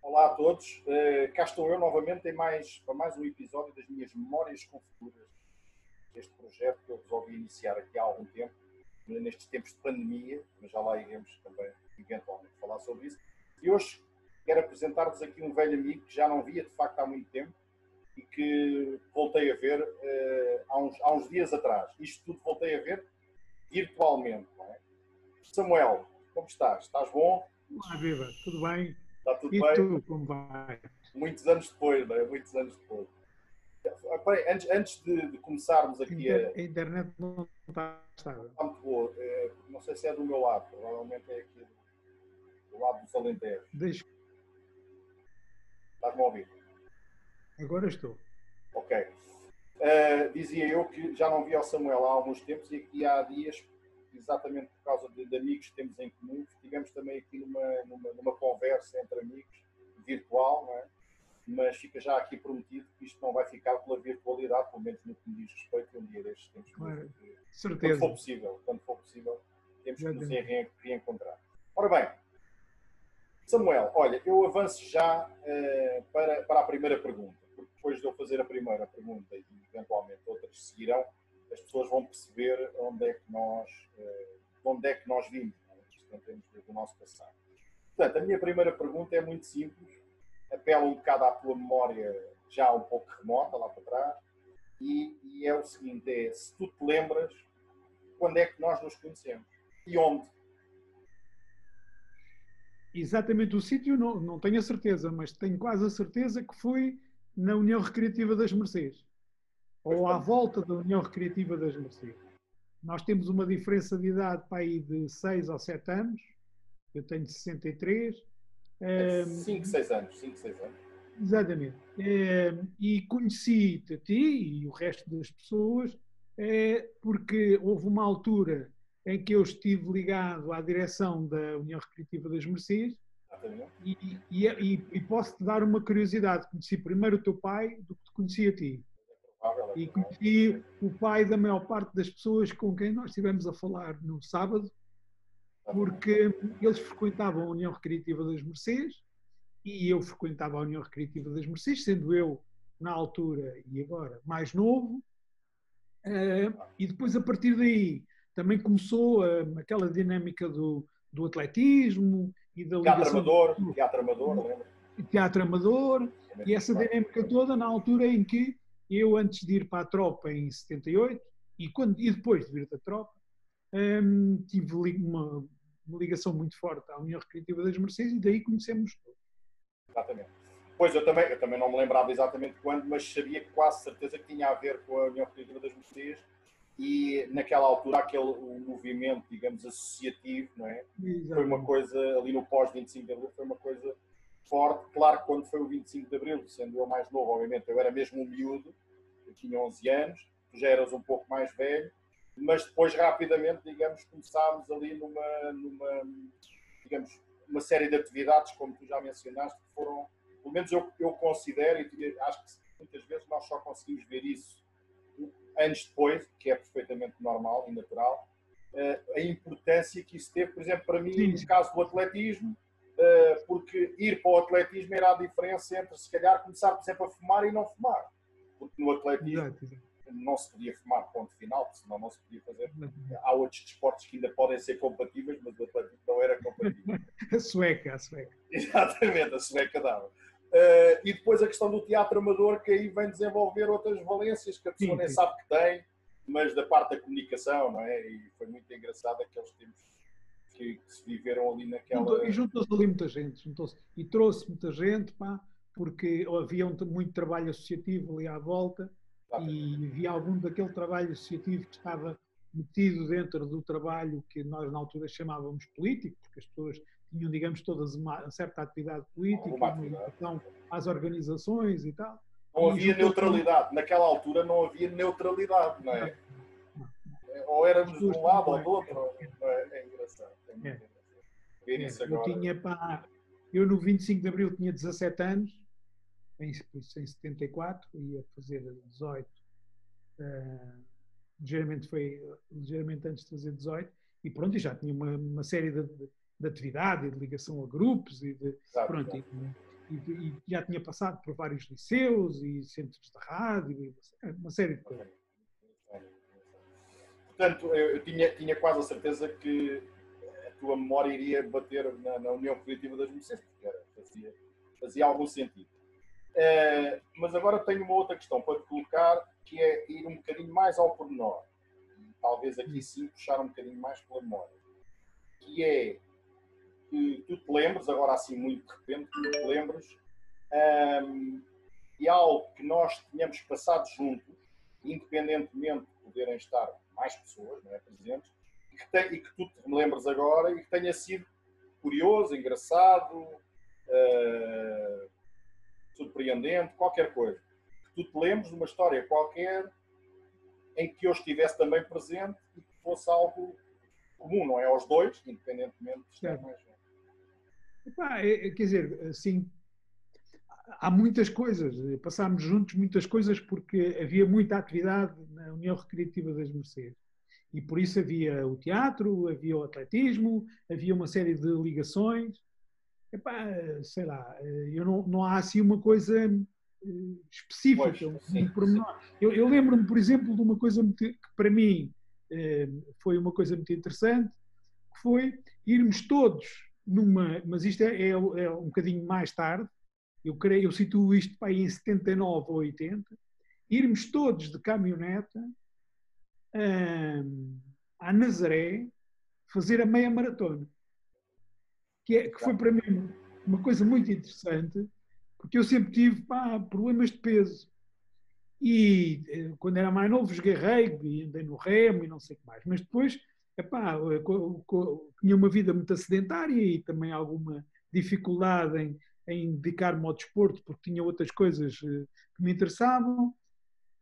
Olá a todos, uh, cá estou eu novamente em mais, para mais um episódio das minhas Memórias com Futuras. Este projeto que eu resolvi iniciar aqui há algum tempo, nestes tempos de pandemia, mas já lá iremos também eventualmente falar sobre isso. E hoje quero apresentar-vos aqui um velho amigo que já não via de facto há muito tempo e que voltei a ver uh, há, uns, há uns dias atrás. Isto tudo voltei a ver virtualmente. É? Samuel, como estás? Estás bom? Olá, viva, tudo bem? Está tudo e bem? tu, como vai? Muitos anos depois, não é? Muitos anos depois. Antes, antes de, de começarmos aqui a... a internet não está estável. Está muito boa. É, não sei se é do meu lado, provavelmente é aqui do lado do Salentejo. Deixa. Estás-me a ouvir? Agora estou. Ok. Uh, dizia eu que já não via o Samuel há alguns tempos e aqui há dias, exatamente por causa de, de amigos que temos em comum, estivemos também aqui numa, numa, numa, conversa entre amigos, virtual, não é? mas fica já aqui prometido que isto não vai ficar pela virtualidade, pelo menos no que me diz respeito, um dia destes temos claro. que, certeza. quando for possível, quando for possível, temos que nos reencontrar. Ora bem, Samuel, olha, eu avanço já uh, para, para a primeira pergunta depois de eu fazer a primeira pergunta e eventualmente outras seguirão, as pessoas vão perceber onde é que nós, eh, onde é que nós vimos, não temos do nosso passado. Portanto, a minha primeira pergunta é muito simples, apela um bocado à tua memória já um pouco remota, lá para trás, e, e é o seguinte, é, se tu te lembras, quando é que nós nos conhecemos? E onde? Exatamente o sítio não, não tenho a certeza, mas tenho quase a certeza que foi na União Recreativa das Mercês, ou à volta da União Recreativa das Mercês. Nós temos uma diferença de idade para aí de 6 ou 7 anos, eu tenho 63. 5, 6 anos, 5, 6 anos. Exatamente. E conheci-te a ti e o resto das pessoas é, porque houve uma altura em que eu estive ligado à direção da União Recreativa das Mercês e, e, e, e posso-te dar uma curiosidade. Conheci primeiro o teu pai do que te conheci a ti. E conheci o pai da maior parte das pessoas com quem nós estivemos a falar no sábado, porque eles frequentavam a União Recreativa das Mercês e eu frequentava a União Recreativa das Mercês, sendo eu, na altura e agora, mais novo. Eh, e depois, a partir daí, também começou eh, aquela dinâmica do, do atletismo e da. Teatro Amador, Teatro Amador, lembra? Teatro Amador, e essa dinâmica toda na altura em que eu, antes de ir para a tropa em 78, e, quando, e depois de vir da tropa, hum, tive uma, uma, ligação muito forte à União Recreativa das Mercedes e daí conhecemos todos. Exatamente. Pois, eu também, eu também não me lembrava exatamente quando, mas sabia quase certeza que tinha a ver com a União Recreativa das Mercedes e naquela altura aquele movimento, digamos, associativo, não é? Exatamente. Foi uma coisa, ali no pós-25 de Abril, foi uma coisa forte. Claro que quando foi o 25 de Abril, sendo eu mais novo, obviamente, eu era mesmo um miúdo, eu tinha 11 anos, tu já eras um pouco mais velho, mas depois rapidamente, digamos, começámos ali numa, numa digamos, uma série de atividades, como tu já mencionaste, que foram, pelo menos eu, eu considero, e acho que muitas vezes nós só conseguimos ver isso anos depois, que é perfeitamente normal e natural, eh, a importância que isso teve, por exemplo, para mim, no caso do atletismo, porque ir para o atletismo era a diferença entre, se calhar, começar, por exemplo, a fumar e não fumar. Porque no atletismo Exato. não se podia fumar, ponto final, senão não se podia fazer. Há outros desportos que ainda podem ser compatíveis, mas o atletismo não era compatível. a sueca, a sueca. Exatamente, a sueca dava. Uh, e depois a questão do teatro amador, que aí vem desenvolver outras valências que a pessoa sim, nem sim. sabe que tem, mas da parte da comunicação, não é? E foi muito engraçado aqueles tempos que, que se viveram ali naquela. E juntou-se ali muita gente, juntou-se. E trouxe muita gente, pá, porque havia um, muito trabalho associativo ali à volta e havia algum daquele trabalho associativo que estava metido dentro do trabalho que nós na altura chamávamos político, porque as pessoas tinham, digamos, todas uma certa atividade política, uma ligação às organizações e tal. Não havia neutralidade. Naquela altura não havia neutralidade, não é? Ou éramos de um lado ou do outro. É? é engraçado. É, é. Ver isso agora. Eu tinha, pá, eu no 25 de Abril tinha 17 anos, em, em 74, ia fazer 18. Uh, ligeiramente foi ligeiramente antes de fazer 18 e pronto, e já tinha uma, uma série de, de de atividade e de ligação a grupos e de, pronto, e, e, e, já tinha passado por vários liceus e centros de rádio, uma série de coisas. Portanto, eu tinha, tinha quase a certeza que tua memória iria bater na, na União Criativa das Mercedes, porque era, fazia, fazia algum sentido. Uh, mas agora tenho uma outra questão para te colocar, que é ir um bocadinho mais ao pormenor. E talvez aqui sim puxar um bocadinho mais pela memória. Que é que tu te lembres, agora assim muito de repente, tu te lembres, um, e algo que nós tínhamos passado juntos, independentemente de poderem estar mais pessoas não é, presentes, que, te, e que tu te lembres agora e que tenha sido curioso, engraçado, uh, surpreendente, qualquer coisa. Que tu te lembres de uma história qualquer em que eu estivesse também presente e que fosse algo comum, não é aos dois, independentemente de estar mais Epá, é, é, quer dizer, assim, há muitas coisas. Passámos juntos muitas coisas porque havia muita atividade na União Recreativa das Mercedes. E por isso havia o teatro, havia o atletismo, havia uma série de ligações. Epá, sei lá, eu não, não há assim uma coisa eh, específica, pois, um pormenor. Eu, eu lembro-me, por exemplo, de uma coisa que para mim eh, foi uma coisa muito interessante, que foi irmos todos numa, mas isto é, é, é, um bocadinho mais tarde, eu creio, eu situo isto para aí em 79 ou 80, irmos todos de caminhoneta um, a Nazaré fazer a meia maratona. Que, é, que foi para mim uma coisa muito interessante, porque eu sempre tive pá, problemas de peso. E eh, quando era mais novo, joguei rugby, andei no remo e não sei o que mais. Mas depois epá, tinha uma vida muito sedentária e também alguma dificuldade em, em dedicar-me ao desporto, porque tinha outras coisas eh, que me interessavam.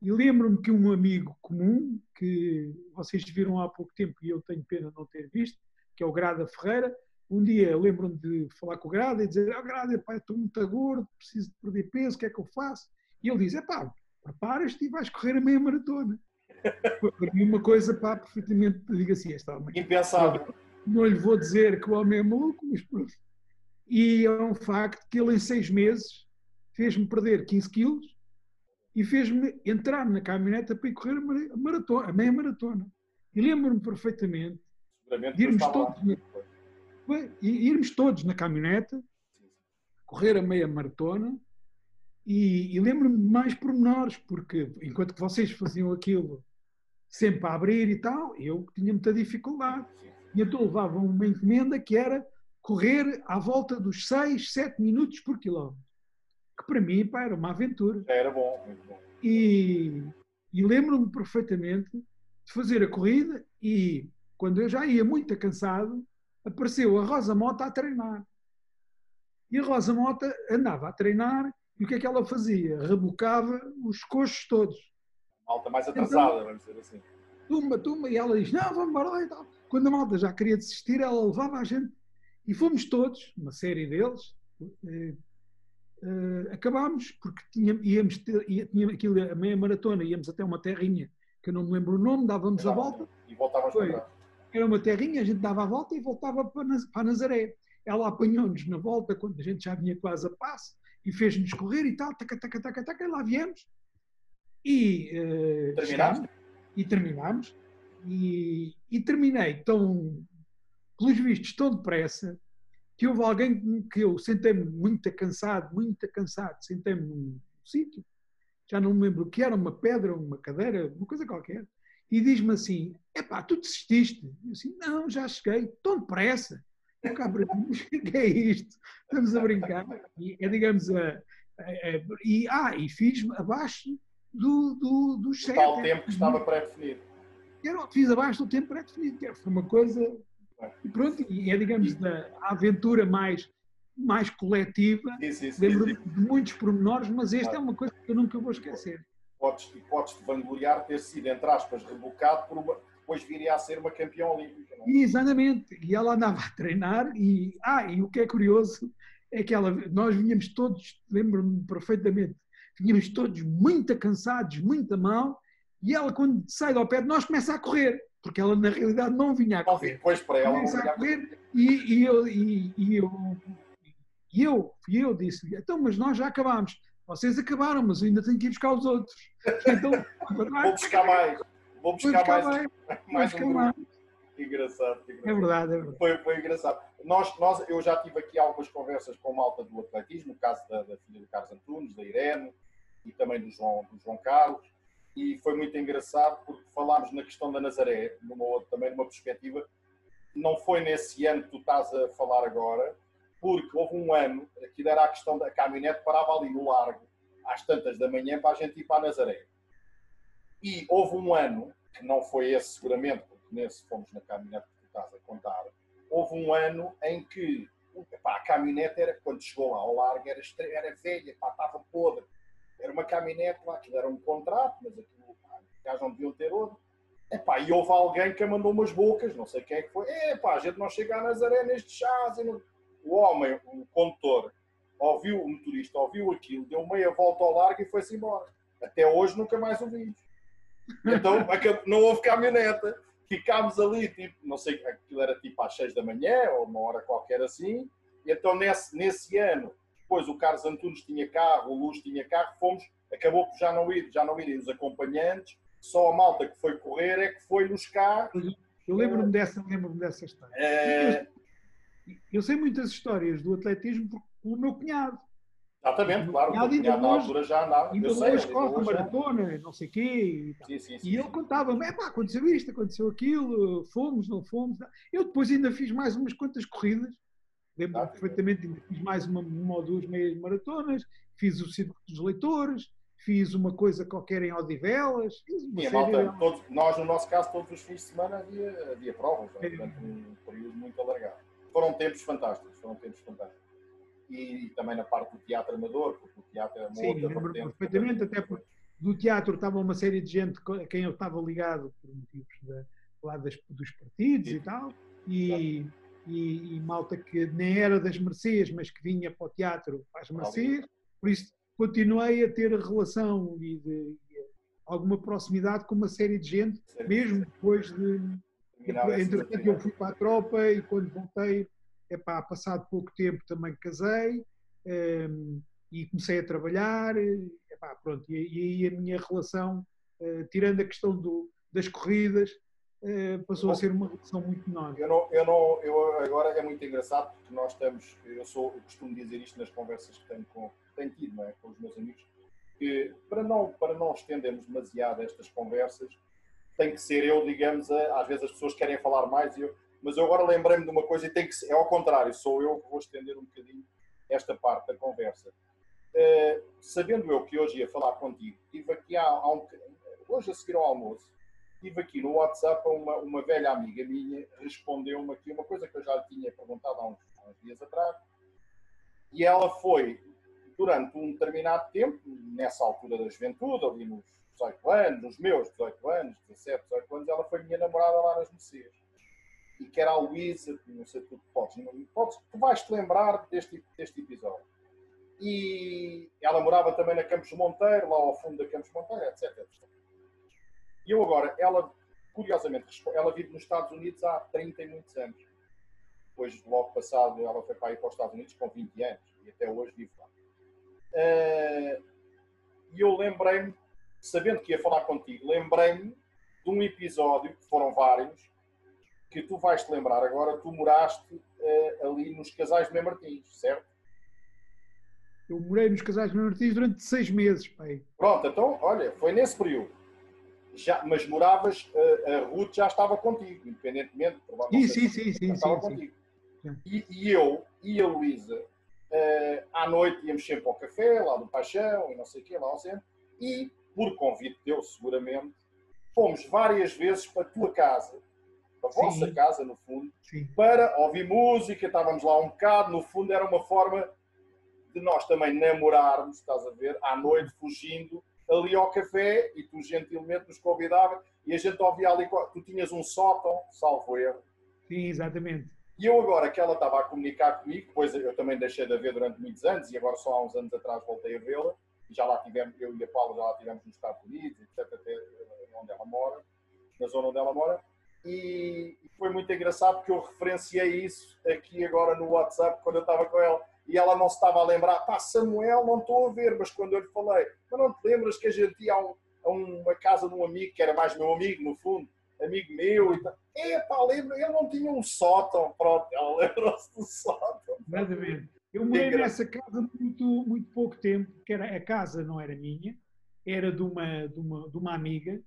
E lembro-me que um amigo comum, que vocês viram há pouco tempo e eu tenho pena não ter visto, que é o Grada Ferreira, um dia lembro-me de falar com o Grada e dizer: oh, Grada, pá, estou muito gordo, preciso de perder peso, o que é que eu faço? E ele diz: é pá, preparas-te e vais correr a meia maratona. Para mim, uma coisa, pá, perfeitamente, digo assim, esta homem. Impensável. Não lhe vou dizer que o homem é maluco, mas pronto. E é um facto que ele, em seis meses, fez-me perder 15 quilos e fez-me entrar na caminhoneta para ir correr a maratona, a meia maratona. E lembro-me perfeitamente de irmos todos, na, irmos todos na caminhoneta, correr a meia maratona e, e lembro-me de mais pormenores, porque enquanto que vocês faziam aquilo sempre a abrir e tal, eu tinha muita dificuldade. E então levava uma encomenda que era correr à volta dos 6, 7 minutos por quilómetro. Que para mim pá, era uma aventura. Era bom, muito bom. E, e lembro-me perfeitamente de fazer a corrida e quando eu já ia muito cansado, apareceu a Rosa Mota a treinar. E a Rosa Mota andava a treinar e o que é que ela fazia? Rebocava os coxos todos. Malta mais atrasada, então, vamos dizer assim. Tumba, tumba, e ela diz: Não, vamos embora lá e tal. Quando a malta já queria desistir, ela levava a gente. E fomos todos, uma série deles, eh, eh, acabámos, porque tínhamos, íamos ter, ia, aquilo, a meia maratona, íamos até uma terrinha, que eu não me lembro o nome, dávamos Exato. a volta. E voltávamos para Era uma terrinha, a gente dava a volta e voltava para, para Nazaré. Ela apanhou-nos na volta, quando a gente já vinha quase a passo, e fez-nos correr e tal, taca, taca, taca, taca, e lá viemos. E, uh, terminámos? E terminámos. E, e terminei tão, pelos vistos, tão depressa, que houve alguém que eu sentei-me muito cansado, muito cansado, sentei-me num sítio, já não me lembro o que era, uma pedra, uma cadeira, uma coisa qualquer, e diz-me assim, epá, tu desististe? Eu assim, não, já cheguei, tão depressa. O cabra, o que é isto? Estamos a brincar. E, é, digamos, a, a, a, e, ah, e fiz abaixo do, do, do chefe. Tal tempo que estava pré-definido. Fiz abaixo do tempo pré-definido, que foi uma coisa. E pronto, e é, digamos, da aventura mais, mais coletiva. Lembro-me de muitos pormenores, mas esta é uma coisa que eu nunca vou esquecer. Podes, podes te vangloriar ter sido, entre aspas, rebocado por uma, depois viria a ser uma campeã olímpica. Não é? Exatamente, e ela andava a treinar e, ah, e o que é curioso é que ela, nós vinhamos todos, lembro-me perfeitamente, vinhamos todos muito cansados, muito mal, e ela quando sai do pé de nós começa a correr, porque ela na realidade não vinha a correr. Depois para ela começa a correr e, e, eu, e, e eu E eu, e eu disse-lhe, então, mas nós já acabámos. Vocês acabaram, mas ainda tenho que ir buscar os outros. Então, vou buscar mais. Vou buscar, buscar mais. Mais, mais um mais. Engraçado, engraçado. É verdade, é verdade. Foi, foi engraçado. Nós, nós, eu já tive aqui algumas conversas com malta do atletismo, no caso da, da filha do Carlos Antunes, da Irene e também do João, do João Carlos, e foi muito engraçado porque falámos na questão da Nazaré, numa também numa perspectiva. Não foi nesse ano que tu estás a falar agora, porque houve um ano, que era a questão da caminhonete parava ali no largo, às tantas da manhã, para a gente ir para a Nazaré. E houve um ano, que não foi esse seguramente, porque nesse fomos na caminhonete que tu estás a contar, houve um ano em que epá, a caminhonete era, quando chegou lá ao largo, era, era velha, estava podre. Era uma caminhonete lá, aquilo era um contrato, mas aquilo, já não deviam ter outro. E houve alguém que mandou umas bocas, não sei quem é que foi. A gente não chega a Nazaré neste chás. Não... O homem, o condutor, ouviu o motorista, ouviu aquilo, deu meia volta ao largo e foi-se embora. Até hoje nunca mais o vimos. Então não houve caminhoneta ficámos ali, tipo, não sei, aquilo era tipo às 6 da manhã ou uma hora qualquer assim. E então nesse, nesse ano, depois o Carlos Antunes tinha carro, o Luz tinha carro, fomos, acabou por já não ir, já não irem os acompanhantes, só a malta que foi correr é que foi nos carros. Eu lembro-me dessa, lembro-me dessa história. É... Eu, eu, sei muitas histórias do atletismo pelo meu cunhado. Exatamente, claro. E ainda na altura já andava. Ainda eu sei, hoje corre maratona, não sei o quê. E, sim, sim, sim, e ele contava-me, aconteceu isto, aconteceu aquilo, fomos, não fomos. Eu depois ainda fiz mais umas quantas corridas. Lembro ah, perfeitamente, ainda fiz mais uma, uma ou duas meias maratonas, fiz o Circuito dos Leitores, fiz uma coisa qualquer em Odivelas. Fiz uma Sim, malta, todos, nós, no nosso caso, todos os fins de semana havia, havia provas, é. durante um período muito alargado. Foram tempos fantásticos, foram tempos fantásticos e, também na parte do teatro amador, porque o teatro é uma Sim, outra lembro perfeitamente, até porque do teatro estava uma série de gente a quem eu estava ligado por motivos de, lá das, dos partidos Sim. e tal, e, e, e, malta que nem era das Mercês, mas que vinha para o teatro as Mercês, por isso continuei a ter relação e, de, alguma proximidade com uma série de gente, mesmo depois de. Entretanto, eu fui para a tropa e quando voltei epá, passado pouco tempo também casei um, ehm, e comecei a trabalhar, epá, pronto, e, aí a minha relação, uh, tirando a questão do, das corridas, uh, passou a ser uma relação muito menor. Eu, não, eu, não, eu agora é muito engraçado porque nós estamos, eu, sou, eu costumo dizer isto nas conversas que tenho, com, tenho tido é, com os meus amigos, que para não, para não estendermos demasiado estas conversas, tem que ser eu, digamos, a, às vezes as pessoas querem falar mais e eu, mas eu agora lembrei-me de uma coisa e tem que ser, é ao contrário, sou eu que vou estender um bocadinho esta parte da conversa. Uh, sabendo eu que hoje ia falar contigo, tive aqui há, há um, hoje a seguir ao almoço, tive aqui no WhatsApp uma, uma velha amiga minha, respondeu-me aqui uma coisa que eu já tinha perguntado há uns, uns dias atrás, e ela foi, durante um determinado tempo, nessa altura da juventude, ali nos 18 anos, nos meus 18 anos, 17, 18 anos, ela foi minha namorada lá nas Mercedes e que era a Luísa, não sei se tu podes, podes, tu vais te lembrar deste, deste episódio. E ela morava também na Campos Monteiro, lá ao fundo da Campos Monteiro, etc, etc. E eu agora, ela, curiosamente, ela vive nos Estados Unidos há 30 e muitos anos. Depois, logo passado, ela foi para ir para os Estados Unidos com 20 anos e até hoje vive lá. Uh, e eu lembrei-me, sabendo que ia falar contigo, lembrei-me de um episódio, que foram vários, que tu vais te lembrar agora, tu moraste uh, ali nos Casais de Mem Martins, certo? Eu morei nos Casais de Mem Martins durante seis meses, pai. Pronto, então, olha, foi nesse período. Já, mas moravas, uh, a Ruth já estava contigo, independentemente, provavelmente. Sim, sim, sim, sim, estava sim, contigo. Sim. E, e, eu e a Luísa, uh, à noite íamos sempre ao café, lá do Paixão, e não sei o quê, lá ao centro, e, por convite teu, seguramente, fomos várias vezes para a tua casa a vossa Sim. casa, no fundo, para ouvir música, estávamos lá um bocado, no fundo era uma forma de nós também namorarmos, estás a ver, à noite, fugindo ali ao café e tu gentilmente nos convidava e a gente ouvia ali, tu tinhas um sótão, salvo erro. Sim, exatamente. E eu agora que ela estava a comunicar comigo, depois eu também deixei de a ver durante muitos anos e agora só há uns anos atrás voltei a vê-la, e já lá tivemos, eu e a Paula já lá tivemos nos Estados Unidos, etc, até onde ela mora, na zona onde ela mora, e foi muito engraçado porque eu referenciei isso aqui agora no WhatsApp quando eu estava com ela. E ela não se estava a lembrar, pá, Samuel, não estou a ver, mas quando eu lhe falei, mas não te lembras que a gente ia a, um, a uma casa de um amigo, que era mais meu amigo, no fundo, amigo meu e tal. É, pá, lembro, ele não tinha um sótão, pronto, ela lembrou-se do sótão. Exatamente. Eu morei nessa casa muito, muito pouco tempo, que era, a casa não era minha, era de uma, de uma, de uma amiga,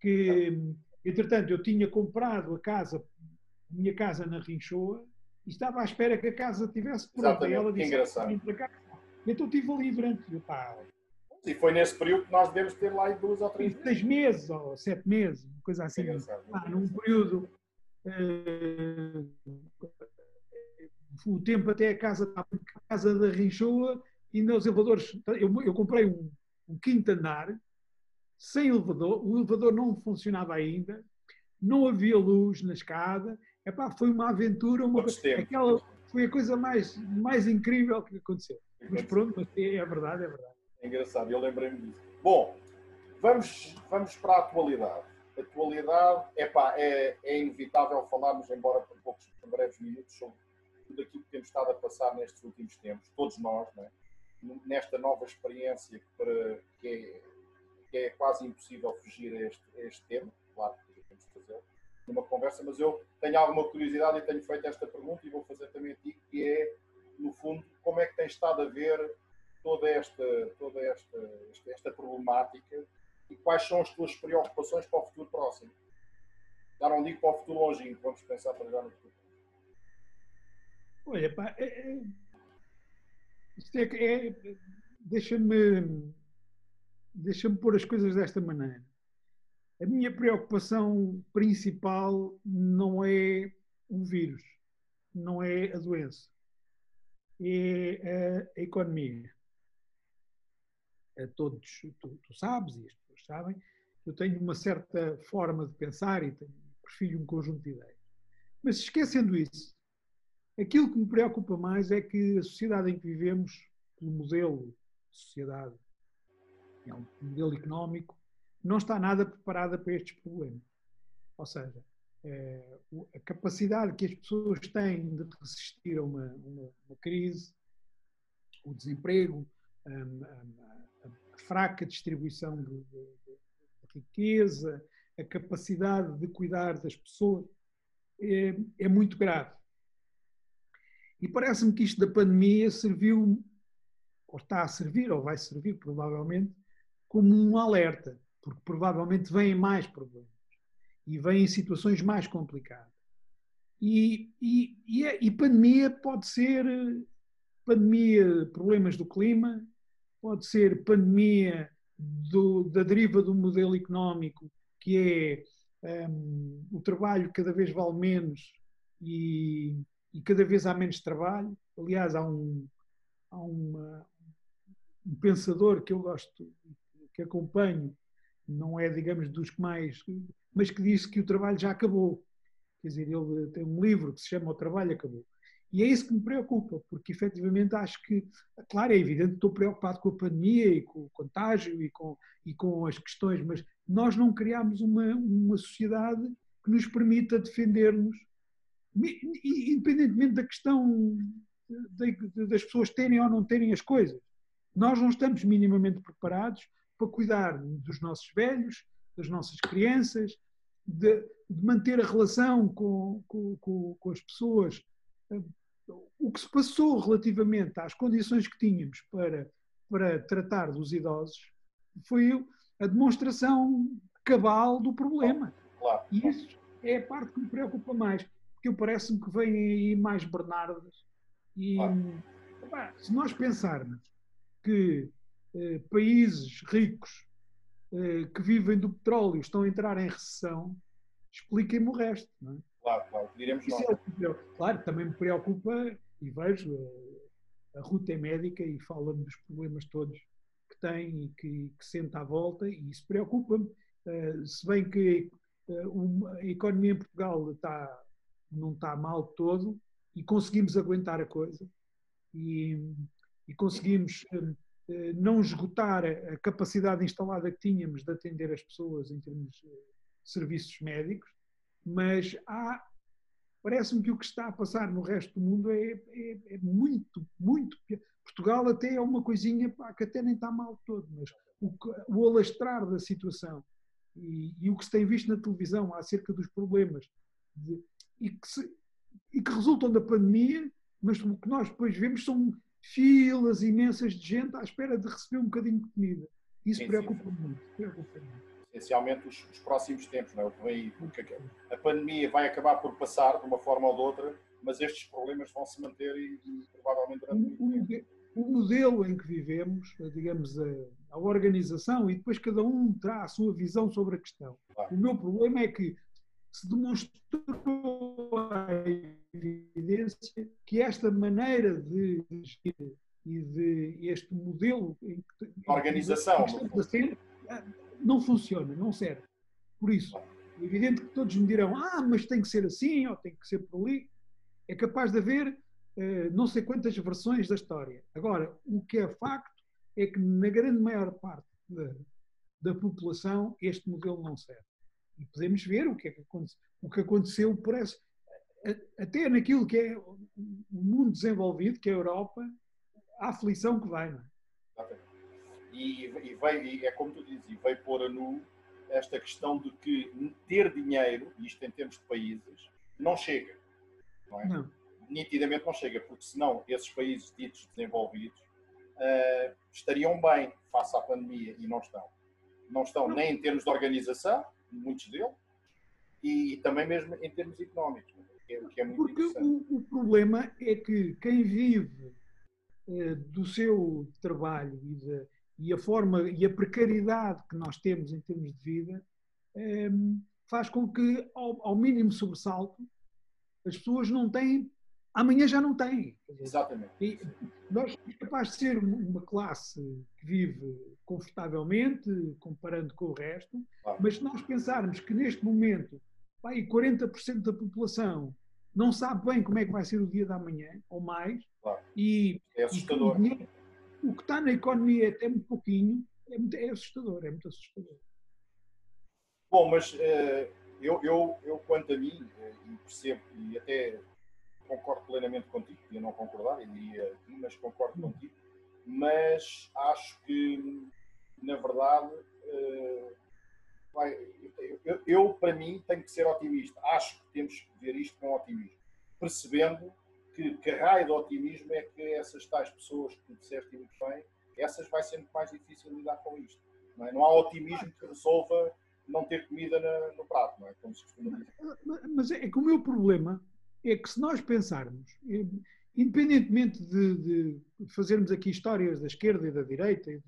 que, entretanto, eu tinha comprado a casa, a minha casa na Rinchoa, e estava à espera que a casa tivesse pronta. E ela disse, engraçado. para cá. Então estive ali durante, pá, e foi nesse período que nós devemos ter lá duas ou três meses. Seis meses ou sete meses, uma coisa assim. Ah, num período. Uh, o tempo até a casa, a casa da Rinchoa, e nos elevadores. Eu, eu comprei um, um, quinto andar, sem elevador, o elevador não funcionava ainda, não havia luz na escada. Epá, foi uma aventura, uma, aquela, foi a coisa mais, mais incrível que aconteceu. Mas pronto, mas é, é verdade, é verdade. É engraçado, eu lembrei-me disso. Bom, vamos, vamos para a atualidade. A atualidade epá, é, é inevitável falarmos, embora por poucos por breves minutos, sobre tudo aquilo que temos estado a passar nestes últimos tempos, todos nós, é? nesta nova experiência que, para, que, é, que, é, quase impossível fugir a este, a este tema, claro que temos de fazer numa conversa, mas eu tenho alguma curiosidade e tenho feito esta pergunta e vou fazer também a ti, que é, no fundo, como é que tens estado a ver toda esta, toda esta, esta, esta problemática e quais são as tuas preocupações para o futuro próximo? Já não digo para o futuro longínquo, vamos pensar para já no futuro. Olha, pá, é, é, é, é deixa-me deixa-me pôr as coisas desta maneira. A minha preocupação principal não é o vírus, não é a doença, é a economia a todos, tu, tu, sabes e as pessoas sabem, eu tenho uma certa forma de pensar e tenho, perfilho um conjunto de ideias. Mas esquecendo isso, aquilo que me preocupa mais é que a sociedade em que vivemos, o modelo de sociedade, é um modelo económico, não está nada preparada para estes problemas. Ou seja, é, a capacidade que as pessoas têm de resistir a uma, uma, uma crise, o desemprego, fraca distribuição de, de, de, riqueza, a capacidade de cuidar das pessoas, é, é muito grave. E parece-me que isto da pandemia serviu, ou está a servir, ou vai servir provavelmente, como um alerta, porque provavelmente vêm mais problemas e vêm situações mais complicadas. E, e, e, é, e pandemia pode ser pandemia, problemas do clima, pode ser pandemia do, da deriva do modelo económico, que é um, o trabalho cada vez vale menos e, e, cada vez há menos trabalho. Aliás, há um, há uma, um pensador que eu gosto, que acompanho, não é, digamos, dos que mais, mas que disse que o trabalho já acabou. Quer dizer, ele tem um livro que se chama O Trabalho Acabou. E é isso que me preocupa, porque efetivamente acho que, claro, é evidente, estou preocupado com a pandemia e com o contágio e com, e com as questões, mas nós não criámos uma, uma sociedade que nos permita defender-nos, independentemente da questão das pessoas terem ou não terem as coisas. Nós não estamos minimamente preparados para cuidar dos nossos velhos, das nossas crianças, de, de manter a relação com, com, com, com as pessoas o que se passou relativamente às condições que tínhamos para, para tratar dos idosos foi a demonstração cabal do problema. Claro. E isso é a parte que me preocupa mais, porque parece-me que vêm aí mais Bernardas. E claro. se nós pensarmos que eh, países ricos eh, que vivem do petróleo estão a entrar em recessão, expliquem-me o resto. Não é? Claro, claro, diremos nós. É, claro, também me preocupa e vejo a, a Ruta é médica e fala-me dos problemas todos que tem e que, que sente à volta e isso preocupa-me. Uh, se bem que uh, a economia em Portugal está, não está mal todo e conseguimos aguentar a coisa e, e conseguimos uh, não esgotar a, capacidade instalada que tínhamos de atender as pessoas em termos de serviços médicos, mas há parece-me que o que está a passar no resto do mundo é, é, é muito, muito. Portugal até é uma coisinha pá, que até nem está mal todo, mas o, o alastrar da situação e, e, o que se tem visto na televisão acerca dos problemas de, e, que se, e que resultam da pandemia, mas o que nós depois vemos são filas imensas de gente à espera de receber um bocadinho de comida. Isso preocupa muito. Preocupa muito essencialmente os, os, próximos tempos, não é? Vem, porque a pandemia vai acabar por passar de uma forma ou de outra, mas estes problemas vão se manter e, e provavelmente durante muito tempo. O modelo em que vivemos, digamos, a, a, organização, e depois cada um terá a sua visão sobre a questão. Claro. O meu problema é que se demonstrou evidência que esta maneira de agir e de este modelo em que, organização que não funciona, não serve. Por isso, é evidente que todos me dirão, ah, mas tem que ser assim, ou tem que ser por ali. É capaz de haver uh, não sei quantas versões da história. Agora, o que é facto é que na grande maior parte da, da população este modelo não serve. E podemos ver o que, é que, aconteceu, o que aconteceu por essa, até naquilo que é o mundo desenvolvido, que é a Europa, a aflição que vai, não é? e, e, veio, e é como tu dizes, e veio pôr a nu esta questão de que ter dinheiro, isto em termos de países, não chega. Não é? Não. Nitidamente não chega, porque senão esses países ditos desenvolvidos uh, estariam bem face à pandemia e não estão. Não estão não. nem em termos de organização, muitos deles, e, e também mesmo em termos económicos, que é, que é muito Porque o, o, problema é que quem vive uh, do seu trabalho e da e a forma e a precariedade que nós temos em termos de vida ehm, faz com que, ao, ao, mínimo sobressalto, as pessoas não têm, amanhã já não têm. Exatamente. E nós somos capazes de ser uma classe que vive confortavelmente, comparando com o resto, claro. mas se nós pensarmos que neste momento vai, 40% da população não sabe bem como é que vai ser o dia da manhã, ou mais, claro. e, é assustador. E, o que está na economia até muito pouquinho é, muito, é assustador, é muito assustador. Bom, mas uh, eu, eu, eu, quanto a mim, uh, e percebo, e até concordo plenamente contigo, podia não concordar, eu diria mas concordo hum. contigo, mas acho que, na verdade, uh, eu, eu, para mim, tenho que ser otimista. Acho que temos que ver isto com otimismo, percebendo que, que raio de otimismo é que essas tais pessoas que tu disseste muito bem, essas vai ser muito mais difícil lidar com isto. Não, é? não há otimismo que resolva não ter comida na, no prato, não é? Como se costuma dizer. Mas é que o meu problema é que se nós pensarmos, independentemente de, de fazermos aqui histórias da esquerda e da direita, e de,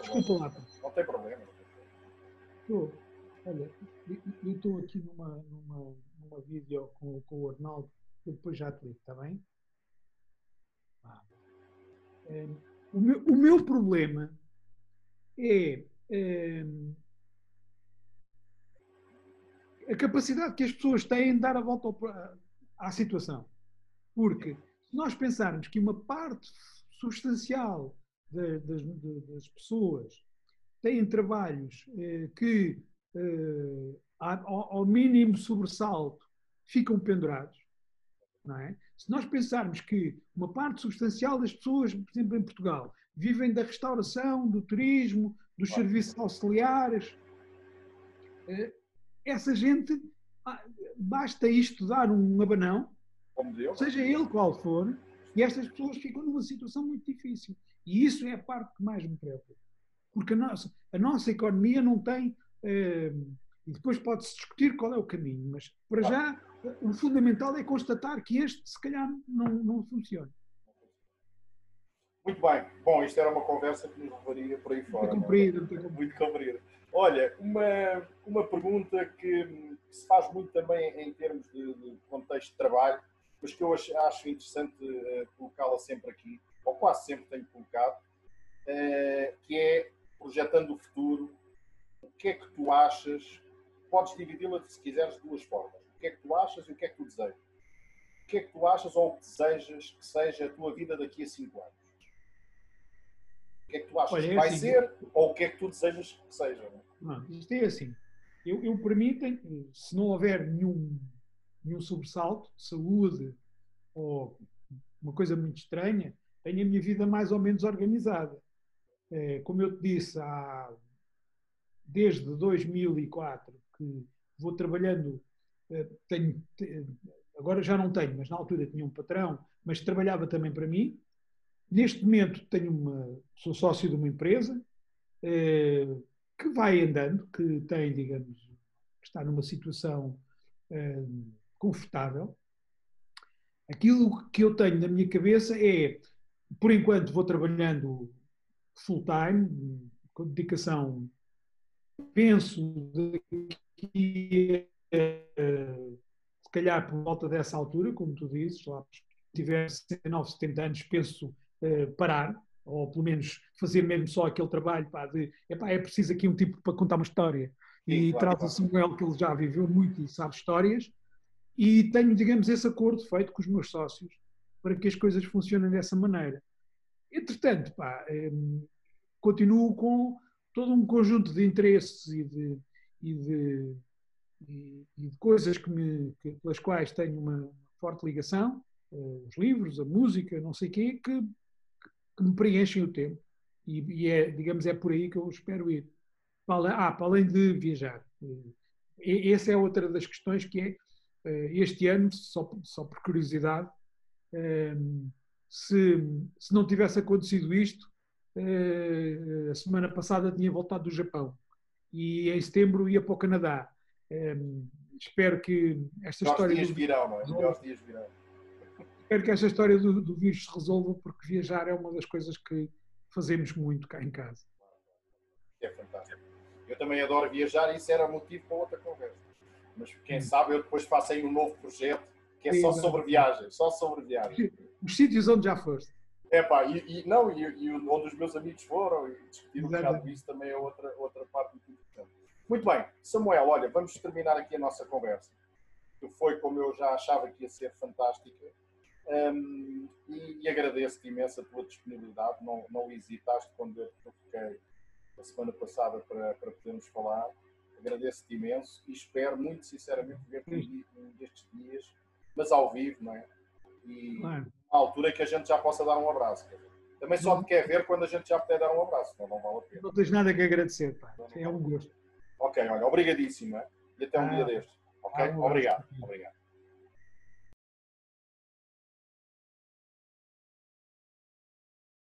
desculpa lá. Tem problema. Estou, olha, eu estou aqui numa, numa uma vídeo com, com o Arnaldo, que depois já te ligo, está bem? Ah. É, o, meu, o meu problema é, é a capacidade que as pessoas têm de dar a volta ao, à situação. Porque se nós pensarmos que uma parte substancial das pessoas têm trabalhos eh, que eh, ao, mínimo sobressalto, ficam pendurados. Não é? Se nós pensarmos que uma parte substancial das pessoas, por exemplo, em Portugal, vivem da restauração, do turismo, dos serviços auxiliares, eh, essa gente, ah, basta isto dar um abanão, seja ele qual for, e estas pessoas ficam numa situação muito difícil. E isso é a parte que mais me preocupa. Porque a nossa, a nossa economia não tem eh, e depois pode-se discutir qual é o caminho, mas para já o fundamental é constatar que este, se calhar, não, não funciona. Muito bem. Bom, isto era uma conversa que nos levaria por aí fora. Muito comprida, muito, muito comprida. Olha, uma, uma pergunta que, que, se faz muito também em termos de, de, contexto de trabalho, mas que eu acho, acho interessante uh, colocá-la sempre aqui, ou quase sempre tenho colocado, uh, que é projetando o futuro. O que é que tu achas podes dividi-la, se quiseres, de duas formas. O que é que tu achas e o que é que tu desejas. O que é que tu achas ou desejas que seja a tua vida daqui a 5 anos? O que é que tu achas Olha, que vai assim, ser ou o que é que tu desejas que seja? Não, isto é assim. eu, eu tenho, se não houver nenhum, nenhum sobressalto de saúde ou uma coisa muito estranha, tenho a minha vida mais ou menos organizada. É, como eu te disse, há, desde 2004 que vou trabalhando, é, tenho, agora já não tenho, mas na altura tinha um patrão, mas trabalhava também para mim. Neste momento tenho uma, sou sócio de uma empresa é, que vai andando, que tem, digamos, que está numa situação confortável. Aquilo que eu tenho na minha cabeça é, por enquanto, vou trabalhando full time, com dedicação, penso daqui se calhar por volta dessa altura, como tu dizes, lá tiver 69, 70 anos, penso parar, ou pelo menos fazer mesmo só aquele trabalho pá, de epá, é preciso aqui um tipo para contar uma história. Sim, e claro, traz a Samuel que ele já viveu muito e sabe histórias, e tenho, digamos, esse acordo feito com os meus sócios para que as coisas funcionem dessa maneira. Entretanto, pá, continuo com todo um conjunto de interesses e de, e de, e, e de coisas que me, que, pelas quais tenho uma forte ligação, uh, os livros, a música, não sei o quê, que, que me preenchem o tempo. E, é, digamos, é por aí que eu espero ir. Ah, para além de viajar. Essa é outra das questões que é, uh, este ano, só, só por curiosidade, uh, se, se não tivesse acontecido isto, eh, a semana passada tinha voltado do Japão e em setembro ia para o Canadá. Eh, espero que esta história. Dias virão, não é? dias virão. Espero que esta história do, do vírus se resolva, porque viajar é uma das coisas que fazemos muito cá em casa. É fantástico. Eu também adoro viajar e isso era motivo para outra conversa. Mas quem hum. sabe eu depois faço aí um novo projeto que é só sobre viagem, só sobre viagem. Os sítios onde já foste. É pá, e, e, não, e, e, onde os meus amigos foram e discutir um bocado isso também é outra, outra parte muito importante. Muito bem, Samuel, olha, vamos terminar aqui a nossa conversa, que foi como eu já achava que ia ser fantástica. Um, e, e agradeço-te imenso a tua disponibilidade, não, não hesitaste quando eu te fiquei a semana passada para, para podermos falar. Agradeço-te imenso e espero muito sinceramente ver-te um destes dias, mas ao vivo, não é? E, claro à altura que a gente já possa dar um abraço. Também só te quer ver quando a gente já puder dar um abraço, não, não vale a pena. Não tens nada que agradecer, pá. é um gosto. Ok, olha, obrigadíssimo, é? e até um ah, dia destes. Ok? Ah, obrigado. Obrigado.